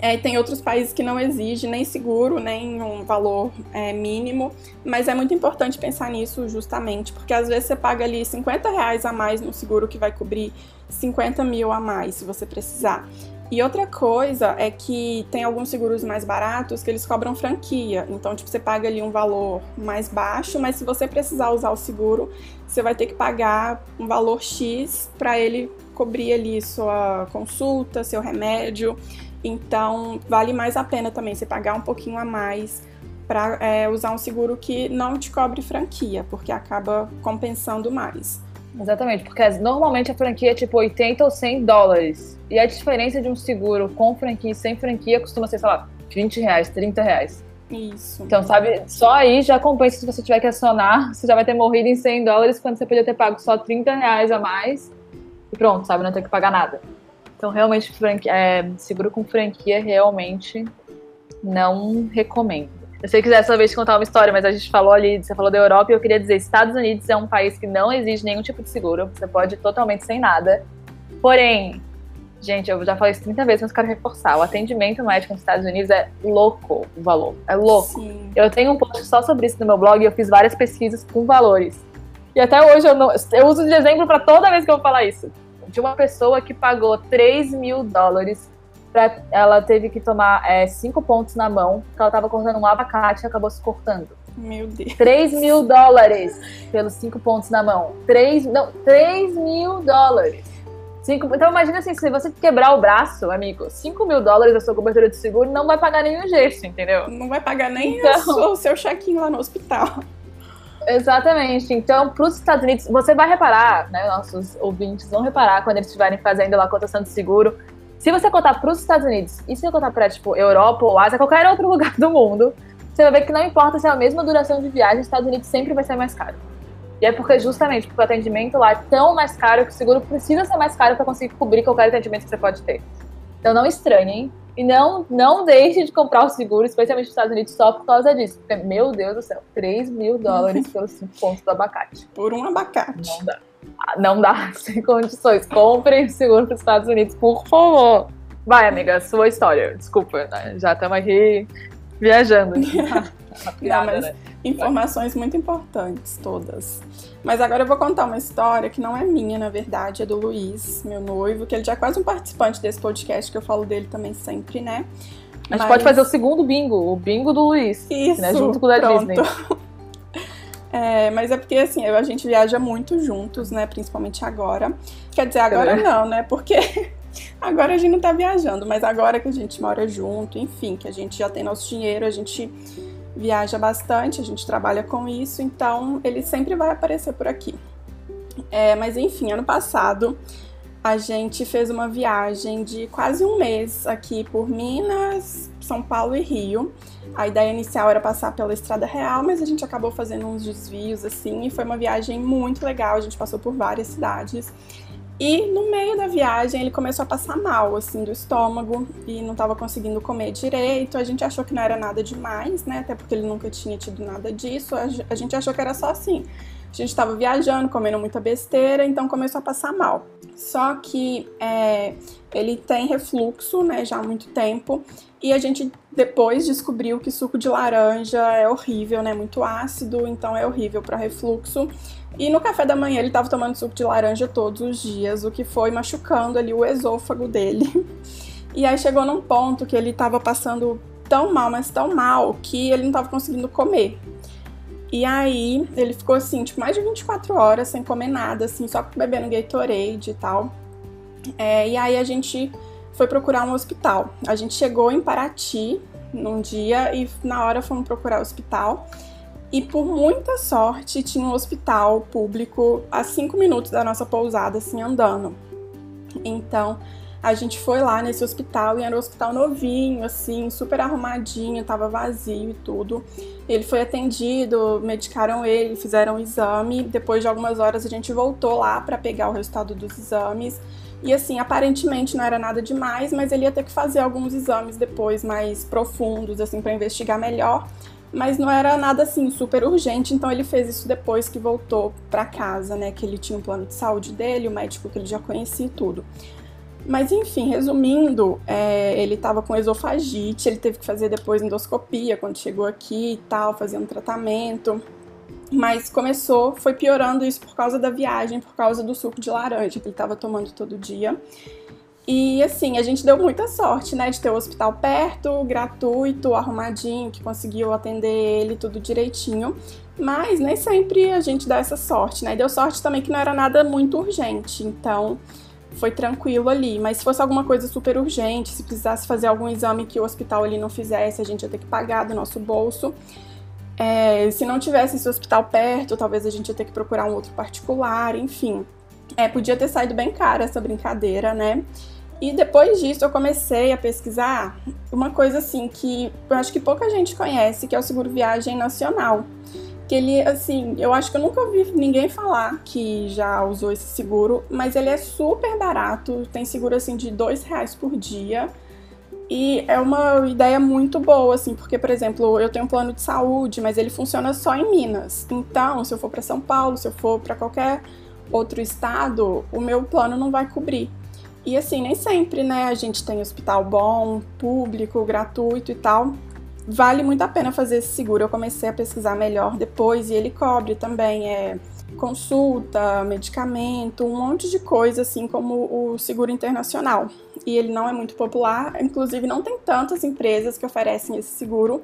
É, tem outros países que não exigem nem seguro, nem um valor é, mínimo, mas é muito importante pensar nisso justamente, porque às vezes você paga ali 50 reais a mais no seguro que vai cobrir 50 mil a mais se você precisar. E outra coisa é que tem alguns seguros mais baratos que eles cobram franquia. Então, tipo, você paga ali um valor mais baixo, mas se você precisar usar o seguro, você vai ter que pagar um valor X para ele cobrir ali sua consulta, seu remédio. Então, vale mais a pena também você pagar um pouquinho a mais para é, usar um seguro que não te cobre franquia, porque acaba compensando mais. Exatamente, porque normalmente a franquia é tipo 80 ou 100 dólares. E a diferença de um seguro com franquia e sem franquia costuma ser, sei lá, 20 reais, 30 reais. Isso. Então, sabe, só aí já compensa se você tiver que acionar, você já vai ter morrido em 100 dólares quando você podia ter pago só 30 reais a mais. E pronto, sabe, não ter que pagar nada. Então, realmente, franquia, é, seguro com franquia, realmente não recomendo. Eu sei que dessa vez contar uma história, mas a gente falou ali, você falou da Europa e eu queria dizer, Estados Unidos é um país que não exige nenhum tipo de seguro, você pode ir totalmente sem nada. Porém, gente, eu já falei isso 30 vezes, mas quero reforçar, o atendimento médico nos Estados Unidos é louco o valor, é louco. Sim. Eu tenho um post só sobre isso no meu blog e eu fiz várias pesquisas com valores. E até hoje eu não, eu uso de exemplo para toda vez que eu vou falar isso. De uma pessoa que pagou 3 mil dólares pra, ela teve que tomar é, cinco pontos na mão, porque ela tava cortando um abacate e acabou se cortando. Meu Deus. 3 mil dólares pelos cinco pontos na mão. 3, não, 3 mil dólares. Cinco, então imagina assim, se você quebrar o braço, amigo, 5 mil dólares da sua cobertura de seguro não vai pagar nenhum gesto, entendeu? Não vai pagar nem então, o seu check-in lá no hospital. Exatamente. Então, para os Estados Unidos, você vai reparar, né? Nossos ouvintes vão reparar quando eles estiverem fazendo lá a cotação de seguro se você contar para os Estados Unidos e se você contar para, tipo, Europa ou Ásia, qualquer outro lugar do mundo, você vai ver que não importa se é a mesma duração de viagem, Estados Unidos sempre vai ser mais caro. E é porque, justamente, porque o atendimento lá é tão mais caro que o seguro precisa ser mais caro para conseguir cobrir qualquer atendimento que você pode ter. Então não estranhem e não, não deixe de comprar o seguro, especialmente nos Estados Unidos, só por causa disso. Porque, meu Deus do céu, 3 mil dólares pelos 5 pontos do abacate. Por um abacate. Não dá não dá sem condições. Compre seguro para os Estados Unidos, por favor. Vai, amiga, sua história. Desculpa, né? já estamos aqui viajando. não, mas né? informações muito importantes, todas. Mas agora eu vou contar uma história que não é minha, na verdade, é do Luiz, meu noivo, que ele já é quase um participante desse podcast, que eu falo dele também sempre, né? A gente mas... pode fazer o segundo bingo, o bingo do Luiz. Isso, né? Junto com o da pronto. Disney. É, mas é porque assim, a gente viaja muito juntos, né? Principalmente agora. Quer dizer, agora é. não, né? Porque agora a gente não tá viajando, mas agora que a gente mora junto, enfim, que a gente já tem nosso dinheiro, a gente viaja bastante, a gente trabalha com isso, então ele sempre vai aparecer por aqui. É, mas enfim, ano passado a gente fez uma viagem de quase um mês aqui por Minas, São Paulo e Rio. A ideia inicial era passar pela Estrada Real, mas a gente acabou fazendo uns desvios assim e foi uma viagem muito legal. A gente passou por várias cidades. E no meio da viagem ele começou a passar mal, assim, do estômago e não estava conseguindo comer direito. A gente achou que não era nada demais, né? Até porque ele nunca tinha tido nada disso. A gente achou que era só assim. A gente estava viajando, comendo muita besteira, então começou a passar mal. Só que é, ele tem refluxo, né, já há muito tempo, e a gente depois descobriu que suco de laranja é horrível, né, muito ácido, então é horrível para refluxo. E no café da manhã ele estava tomando suco de laranja todos os dias, o que foi machucando ali o esôfago dele. E aí chegou num ponto que ele estava passando tão mal, mas tão mal, que ele não estava conseguindo comer. E aí ele ficou assim, tipo, mais de 24 horas sem comer nada, assim, só bebendo Gatorade e tal. É, e aí a gente foi procurar um hospital. A gente chegou em Paraty num dia e na hora fomos procurar o hospital. E por muita sorte tinha um hospital público a cinco minutos da nossa pousada, assim, andando. Então a gente foi lá nesse hospital e era um hospital novinho, assim, super arrumadinho, tava vazio e tudo. Ele foi atendido, medicaram ele, fizeram o exame. Depois de algumas horas a gente voltou lá para pegar o resultado dos exames. E assim, aparentemente não era nada demais, mas ele ia ter que fazer alguns exames depois mais profundos, assim, para investigar melhor. Mas não era nada assim super urgente, então ele fez isso depois que voltou para casa, né? Que ele tinha um plano de saúde dele, o médico que ele já conhecia e tudo. Mas enfim, resumindo, é, ele estava com esofagite, ele teve que fazer depois endoscopia quando chegou aqui e tal, fazendo tratamento. Mas começou, foi piorando isso por causa da viagem, por causa do suco de laranja que ele estava tomando todo dia. E assim, a gente deu muita sorte, né, de ter o hospital perto, gratuito, arrumadinho, que conseguiu atender ele tudo direitinho. Mas nem sempre a gente dá essa sorte, né? E deu sorte também que não era nada muito urgente. Então, foi tranquilo ali. Mas se fosse alguma coisa super urgente, se precisasse fazer algum exame que o hospital ali não fizesse, a gente ia ter que pagar do nosso bolso. É, se não tivesse esse hospital perto, talvez a gente ia ter que procurar um outro particular, enfim. É, podia ter saído bem cara essa brincadeira, né? E depois disso eu comecei a pesquisar uma coisa assim que eu acho que pouca gente conhece, que é o seguro viagem nacional. Que ele, assim, eu acho que eu nunca ouvi ninguém falar que já usou esse seguro, mas ele é super barato, tem seguro assim de dois reais por dia. E é uma ideia muito boa, assim, porque, por exemplo, eu tenho um plano de saúde, mas ele funciona só em Minas. Então, se eu for para São Paulo, se eu for para qualquer outro estado, o meu plano não vai cobrir. E assim, nem sempre, né, a gente tem hospital bom, público, gratuito e tal. Vale muito a pena fazer esse seguro. Eu comecei a pesquisar melhor depois e ele cobre também é, consulta, medicamento, um monte de coisa, assim como o seguro internacional. E ele não é muito popular, inclusive não tem tantas empresas que oferecem esse seguro,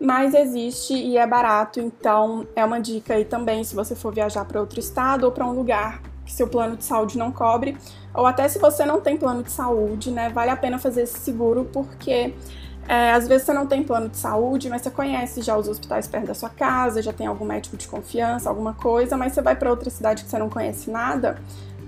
mas existe e é barato, então é uma dica aí também se você for viajar para outro estado ou para um lugar que seu plano de saúde não cobre, ou até se você não tem plano de saúde, né, vale a pena fazer esse seguro porque é, às vezes você não tem plano de saúde, mas você conhece já os hospitais perto da sua casa, já tem algum médico de confiança, alguma coisa, mas você vai para outra cidade que você não conhece nada,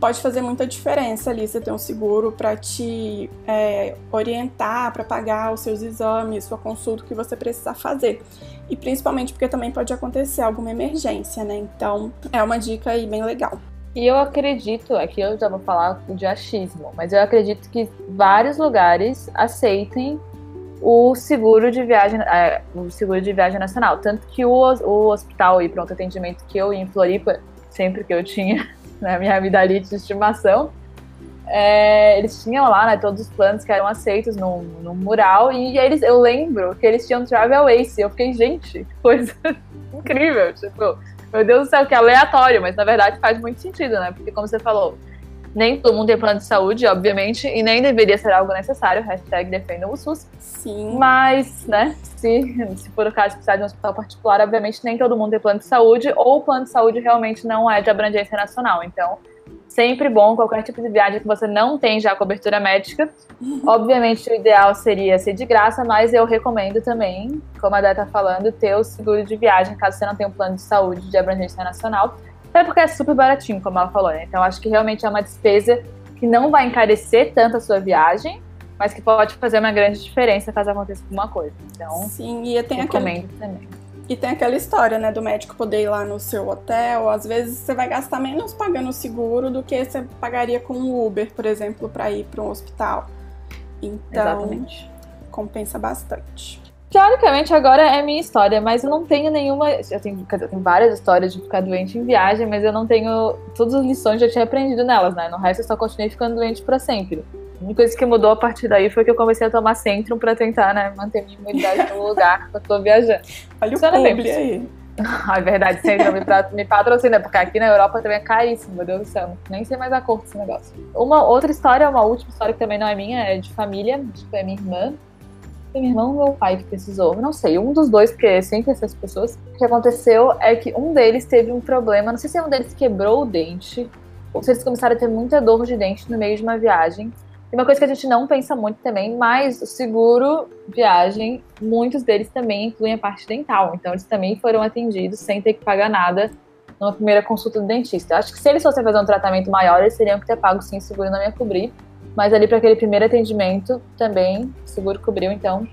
pode fazer muita diferença ali você ter um seguro para te é, orientar, para pagar os seus exames, sua consulta que você precisar fazer. E principalmente porque também pode acontecer alguma emergência, né? Então é uma dica aí bem legal. E eu acredito, aqui eu já vou falar de achismo, mas eu acredito que vários lugares aceitem o seguro de viagem, é, o seguro de viagem nacional. Tanto que o, o hospital e pronto atendimento que eu ia em Floripa, sempre que eu tinha na né, minha amidalite de estimação, é, eles tinham lá né, todos os planos que eram aceitos no, no mural e eles, eu lembro que eles tinham Travel Ace. Eu fiquei, gente, que coisa incrível. Tipo, meu Deus do céu, que aleatório, mas na verdade faz muito sentido, né? Porque como você falou, nem todo mundo tem plano de saúde, obviamente, e nem deveria ser algo necessário, hashtag defendam o SUS. Sim. Mas, né, se, se for o caso de precisar de um hospital particular, obviamente nem todo mundo tem plano de saúde, ou o plano de saúde realmente não é de abrangência nacional. Então, sempre bom qualquer tipo de viagem que você não tem já cobertura médica. Uhum. Obviamente, o ideal seria ser de graça, mas eu recomendo também, como a Dé tá falando, ter o seguro de viagem, caso você não tenha um plano de saúde de abrangência nacional. Até porque é super baratinho, como ela falou, né? Então, acho que realmente é uma despesa que não vai encarecer tanto a sua viagem, mas que pode fazer uma grande diferença caso aconteça alguma coisa. Então, Sim, e tem recomendo aquele... também. E tem aquela história, né, do médico poder ir lá no seu hotel. Às vezes você vai gastar menos pagando o seguro do que você pagaria com um Uber, por exemplo, para ir para um hospital. Então, Exatamente. compensa bastante. Teoricamente, agora é minha história, mas eu não tenho nenhuma. Eu tenho, eu tenho várias histórias de ficar doente em viagem, mas eu não tenho. Todas as lições já tinha aprendido nelas, né? No resto, eu só continuei ficando doente para sempre. A única coisa que mudou a partir daí foi que eu comecei a tomar Centrum pra tentar, né, manter minha imunidade no lugar que eu tô viajando. Olha o publi aí. Ah, é verdade, Centrum me, me patrocina, porque aqui na Europa também é caríssimo, meu Deus do céu. Nem sei mais a cor desse negócio. Uma outra história, uma última história que também não é minha, é de família, tipo, é minha irmã. Foi minha irmã ou meu pai que precisou, não sei, um dos dois, porque é sempre essas pessoas. O que aconteceu é que um deles teve um problema, não sei se um deles quebrou o dente, ou se eles começaram a ter muita dor de dente no meio de uma viagem. E uma coisa que a gente não pensa muito também, mas o seguro viagem, muitos deles também incluem a parte dental. Então eles também foram atendidos sem ter que pagar nada numa primeira consulta do dentista. Acho que se eles fossem fazer um tratamento maior, eles teriam que ter pago sim, seguro não ia cobrir. Mas ali para aquele primeiro atendimento também o seguro cobriu, então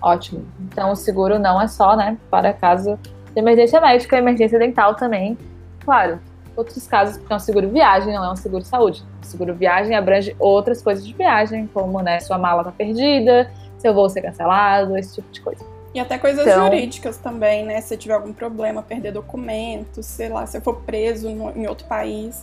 ótimo. Então o seguro não é só, né, para caso de emergência médica, emergência dental também. Claro, outros casos, porque é um seguro viagem, não é um seguro saúde. O seguro viagem abrange outras coisas de viagem, como né, sua mala tá perdida, seu voo ser cancelado, esse tipo de coisa. E até coisas então, jurídicas também, né? Se tiver algum problema, perder documentos, sei lá, se eu for preso no, em outro país,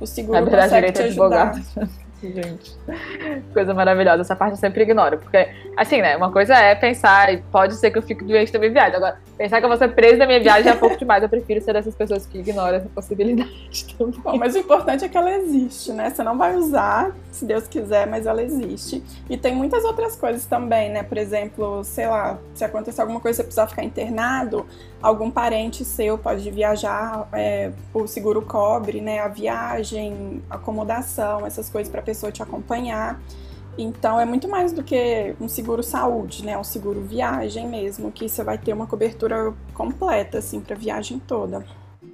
o seguro consegue te ajudar. Advogado. Gente, coisa maravilhosa. Essa parte eu sempre ignoro. Porque, assim, né? Uma coisa é pensar, e pode ser que eu fique doente da minha viagem. Agora, pensar que eu vou ser presa da minha viagem é pouco demais. Eu prefiro ser dessas pessoas que ignoram essa possibilidade também. Bom, mas o importante é que ela existe, né? Você não vai usar, se Deus quiser, mas ela existe. E tem muitas outras coisas também, né? Por exemplo, sei lá, se acontecer alguma coisa e você precisar ficar internado, algum parente seu pode viajar, é, o seguro cobre, né? A viagem, acomodação, essas coisas para a pessoa te acompanhar. Então é muito mais do que um seguro saúde, né? Um seguro viagem mesmo, que você vai ter uma cobertura completa assim para a viagem toda.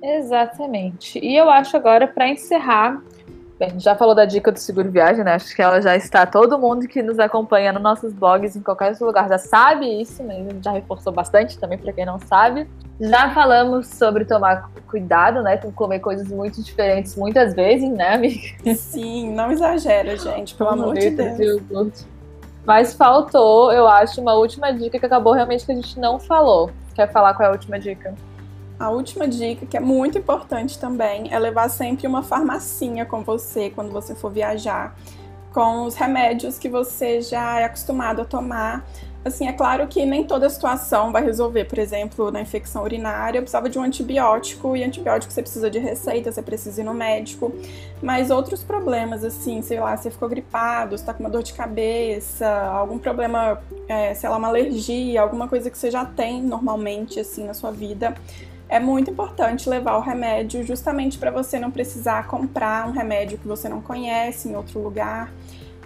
Exatamente. E eu acho agora para encerrar, bem, já falou da dica do seguro viagem, né? Acho que ela já está todo mundo que nos acompanha nos nossos blogs em qualquer lugar já sabe isso, mas já reforçou bastante também para quem não sabe. Já falamos sobre tomar cuidado, né, com comer coisas muito diferentes muitas vezes, né, amiga? Sim, não exagera, gente, pelo amor de Deus. Mas faltou, eu acho, uma última dica que acabou realmente que a gente não falou. Quer falar qual é a última dica? A última dica, que é muito importante também, é levar sempre uma farmacinha com você quando você for viajar, com os remédios que você já é acostumado a tomar Assim, é claro que nem toda situação vai resolver. Por exemplo, na infecção urinária, eu precisava de um antibiótico, e antibiótico você precisa de receita, você precisa ir no médico. Mas outros problemas, assim, sei lá, você ficou gripado, você tá com uma dor de cabeça, algum problema, é, sei lá, uma alergia, alguma coisa que você já tem normalmente, assim, na sua vida. É muito importante levar o remédio justamente para você não precisar comprar um remédio que você não conhece em outro lugar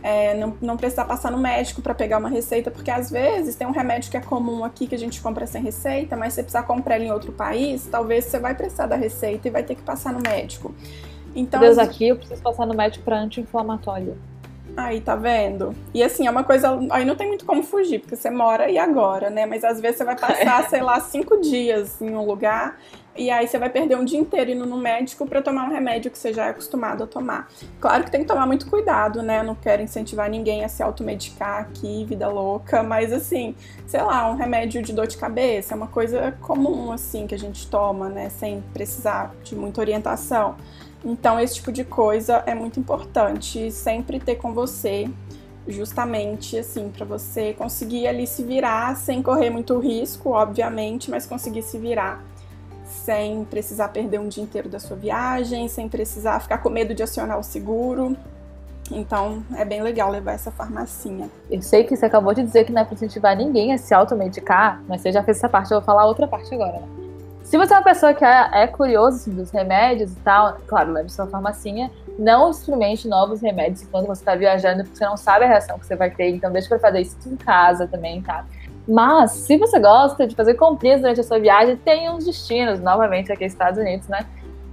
é, não, não precisar passar no médico para pegar uma receita, porque às vezes tem um remédio que é comum aqui que a gente compra sem receita, mas se você precisar comprar ele em outro país, talvez você vai precisar da receita e vai ter que passar no médico. Então, Deus, aqui eu preciso passar no médico para anti-inflamatório. Aí, tá vendo? E assim, é uma coisa. Aí não tem muito como fugir, porque você mora e agora, né? Mas às vezes você vai passar, sei lá, cinco dias em um lugar e aí você vai perder um dia inteiro indo no médico para tomar um remédio que você já é acostumado a tomar. Claro que tem que tomar muito cuidado, né? Não quero incentivar ninguém a se automedicar aqui, vida louca, mas assim, sei lá, um remédio de dor de cabeça é uma coisa comum assim que a gente toma, né, sem precisar de muita orientação. Então, esse tipo de coisa é muito importante sempre ter com você, justamente assim, para você conseguir ali se virar sem correr muito risco, obviamente, mas conseguir se virar sem precisar perder um dia inteiro da sua viagem, sem precisar ficar com medo de acionar o seguro. Então é bem legal levar essa farmacinha. Eu sei que você acabou de dizer que não é para incentivar ninguém a se automedicar, mas você já fez essa parte, eu vou falar outra parte agora. Né? Se você é uma pessoa que é, é curioso assim, dos remédios e tal, claro, leve sua farmacinha. Não experimente novos remédios enquanto você está viajando, porque você não sabe a reação que você vai ter. Então, deixa para fazer isso em casa também, tá? Mas, se você gosta de fazer comprinhas durante a sua viagem, tem uns destinos, novamente aqui nos Estados Unidos, né?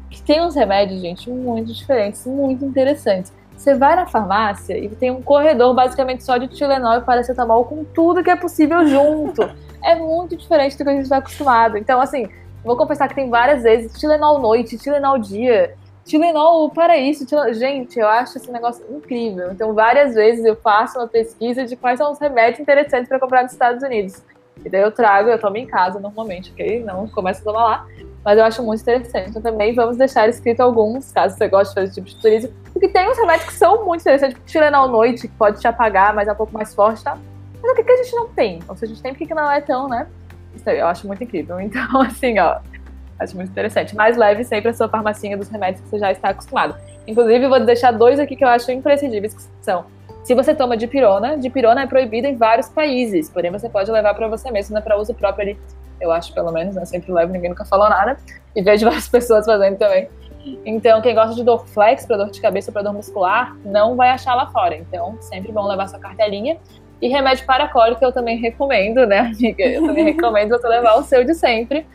Que tem uns remédios, gente, muito diferentes, muito interessantes. Você vai na farmácia e tem um corredor basicamente só de Tilenol e paracetamol com tudo que é possível junto. é muito diferente do que a gente está acostumado. Então, assim, vou confessar que tem várias vezes Tilenol noite, Tilenol dia. Tilenol para isso. Tilenol... Gente, eu acho esse negócio incrível. Então, várias vezes eu faço uma pesquisa de quais são os remédios interessantes para comprar nos Estados Unidos. E daí eu trago, eu tomo em casa normalmente, ok? Não começo a tomar lá. Mas eu acho muito interessante. Então, também vamos deixar escrito alguns, caso você goste de fazer esse tipo de turismo. Porque tem uns remédios que são muito interessantes, tipo Tilenol noite, que pode te apagar, mas é um pouco mais forte, tá? Mas o que, que a gente não tem? Ou se a gente tem, por que, que não é tão, né? Isso aí, eu acho muito incrível. Então, assim, ó, Acho muito interessante. Mais leve sempre a sua farmacinha dos remédios que você já está acostumado. Inclusive, vou deixar dois aqui que eu acho imprescindíveis, que são se você toma dipirona, dipirona é proibida em vários países, porém você pode levar para você mesmo, não é para uso próprio ali. Eu acho, pelo menos, né? Sempre levo, ninguém nunca falou nada. E vejo várias pessoas fazendo também. Então, quem gosta de dor flex, para dor de cabeça, para dor muscular, não vai achar lá fora. Então, sempre bom levar sua cartelinha. E remédio para cólica eu também recomendo, né, amiga? Eu também recomendo você levar o seu de sempre,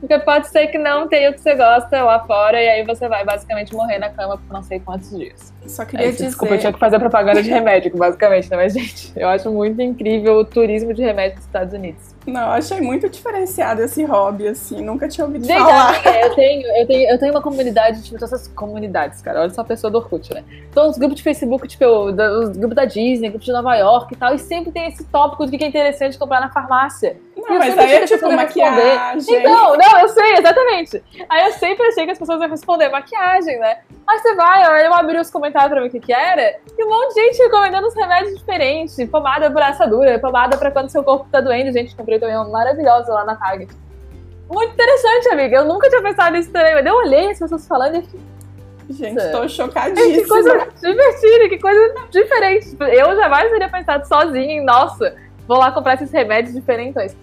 porque pode ser que não tenha o que você gosta lá fora e aí você vai basicamente morrer na cama por não sei quantos dias. Só queria é, dizer... Desculpa, eu tinha que fazer propaganda de remédio, basicamente, né? Mas, gente, eu acho muito incrível o turismo de remédio dos Estados Unidos. Não, achei muito diferenciado esse hobby, assim, nunca tinha ouvido gente, falar. eu tenho, eu, tenho, eu tenho uma comunidade, tipo, todas essas comunidades, cara. Olha só a pessoa do Orkut, né? Então, os grupos de Facebook, tipo, os grupos da Disney, grupos de Nova York e tal, e sempre tem esse tópico do que é interessante comprar na farmácia. Não, mas aí é tipo maquiagem. Então, não, eu sei, exatamente. Aí eu sempre achei que as pessoas iam responder maquiagem, né? Aí você vai, eu abri os comentários pra ver o que que era, e um monte de gente recomendando uns remédios diferentes, pomada pra assadura, pomada pra quando seu corpo tá doendo. Gente, comprei também uma maravilhosa lá na Target. Muito interessante, amiga. Eu nunca tinha pensado nisso também, mas eu olhei as pessoas falando e fiquei... Gente, tô chocadíssima. Que coisa divertida, que coisa diferente. Eu jamais teria pensado sozinha em, nossa, vou lá comprar esses remédios diferentes.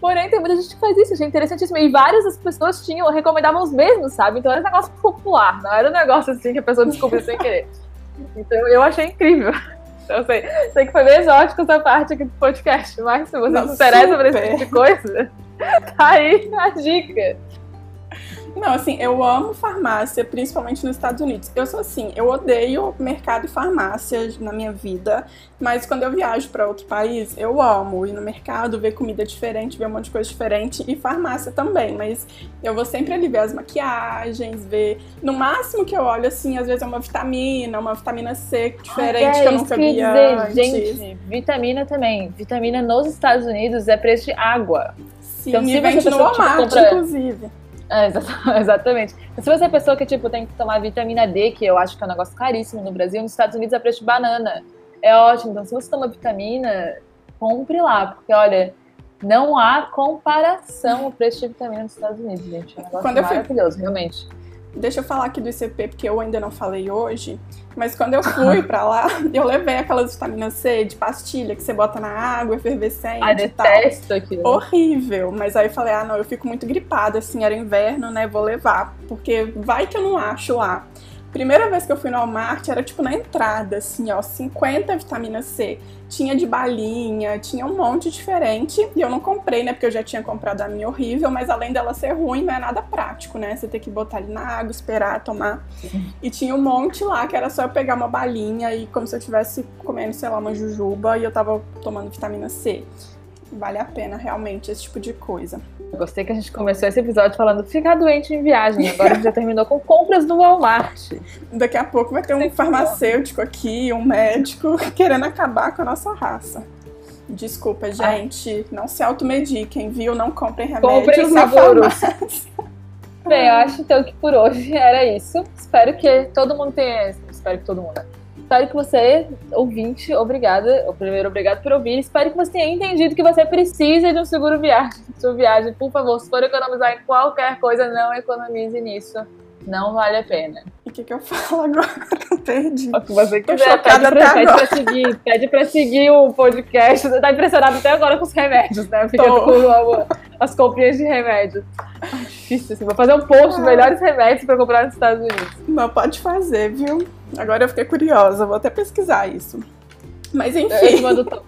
Porém, tem muita gente que faz isso, achei interessantíssimo. E várias das pessoas tinham, recomendavam os mesmos, sabe? Então era um negócio popular, não era um negócio assim que a pessoa descobriu sem querer. Então eu achei incrível. Então, eu sei, sei que foi bem exótico essa parte aqui do podcast, mas se você não, se interessa por esse tipo de coisa, tá aí a dica. Não, assim, eu amo farmácia, principalmente nos Estados Unidos. Eu sou assim, eu odeio mercado e farmácia na minha vida, mas quando eu viajo para outro país, eu amo ir no mercado, ver comida diferente, ver um monte de coisa diferente e farmácia também. Mas eu vou sempre ali ver as maquiagens, ver. No máximo que eu olho, assim, às vezes é uma vitamina, uma vitamina C diferente é, que eu nunca vi dizer, antes. Gente, vitamina também. Vitamina nos Estados Unidos é preço de água. Sim, então, se você no Walmart, compra... inclusive. É, exatamente. Se você é pessoa que, tipo, tem que tomar vitamina D, que eu acho que é um negócio caríssimo no Brasil, nos Estados Unidos é preço de banana. É ótimo. Então, se você toma vitamina, compre lá, porque, olha, não há comparação o preço de vitamina nos Estados Unidos, gente. É um negócio maravilhoso, fui... realmente. Deixa eu falar aqui do ICP, porque eu ainda não falei hoje, mas quando eu fui pra lá, eu levei aquelas vitaminas C de pastilha que você bota na água, efervescente ah, e detesto aquilo. Horrível. Mas aí eu falei, ah, não, eu fico muito gripada, assim, era inverno, né, vou levar, porque vai que eu não acho lá. Primeira vez que eu fui no Walmart era tipo na entrada, assim, ó, 50 vitamina C. Tinha de balinha, tinha um monte diferente. E eu não comprei, né? Porque eu já tinha comprado a minha horrível, mas além dela ser ruim, não é nada prático, né? Você tem que botar ali na água, esperar, tomar. E tinha um monte lá que era só eu pegar uma balinha e como se eu estivesse comendo, sei lá, uma jujuba e eu tava tomando vitamina C vale a pena realmente esse tipo de coisa. Eu gostei que a gente começou esse episódio falando ficar doente em viagem. Agora a gente já terminou com compras no Walmart. Daqui a pouco vai ter um farmacêutico aqui, um médico, querendo acabar com a nossa raça. Desculpa, gente. Não se automediquem, viu? Não comprem remédios comprem na farmácia. Bem, eu acho então que por hoje era isso. Espero que todo mundo tenha. Espero que todo mundo. Espero que você, ouvinte, obrigada. O primeiro, obrigado por ouvir. Espero que você tenha entendido que você precisa de um seguro viagem. Sua viagem, por favor, se for economizar em qualquer coisa, não economize nisso. Não vale a pena. E o que, que eu falo agora? Perdi. O que você quiser, pede pra, pede pra, seguir. Pede pra seguir o podcast. Você tá impressionado até agora com os remédios, né? Fica com as comprinhas de remédios. difícil, assim. Vou fazer um post de melhores remédios pra comprar nos Estados Unidos. Não, pode fazer, viu? Agora eu fiquei curiosa, vou até pesquisar isso. Mas enfim. Eu mando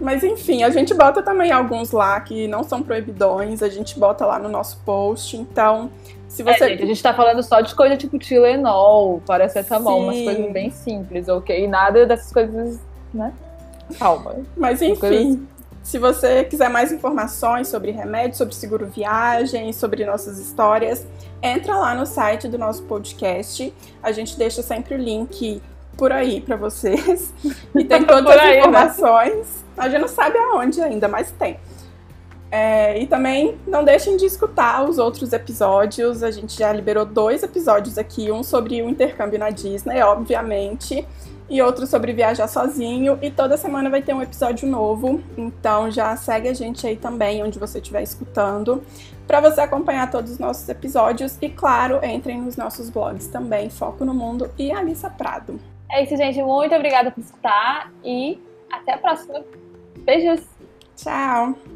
Mas enfim, a gente bota também alguns lá que não são proibidões, a gente bota lá no nosso post. Então, se você. É, gente, a gente tá falando só de coisa tipo Tilenol, paracetamol, umas coisas bem simples, ok? Nada dessas coisas, né? Calma. Mas enfim. Se você quiser mais informações sobre remédios, sobre seguro viagem, sobre nossas histórias, entra lá no site do nosso podcast. A gente deixa sempre o link por aí para vocês. E tem todas as aí, né? informações. Né? A gente não sabe aonde ainda, mas tem. É, e também não deixem de escutar os outros episódios. A gente já liberou dois episódios aqui, um sobre o intercâmbio na Disney, obviamente, e outro sobre viajar sozinho. E toda semana vai ter um episódio novo. Então já segue a gente aí também, onde você estiver escutando, para você acompanhar todos os nossos episódios. E claro, entrem nos nossos blogs também, Foco no Mundo e Alissa Prado. É isso, gente. Muito obrigada por escutar e até a próxima. Beijos! Tchau!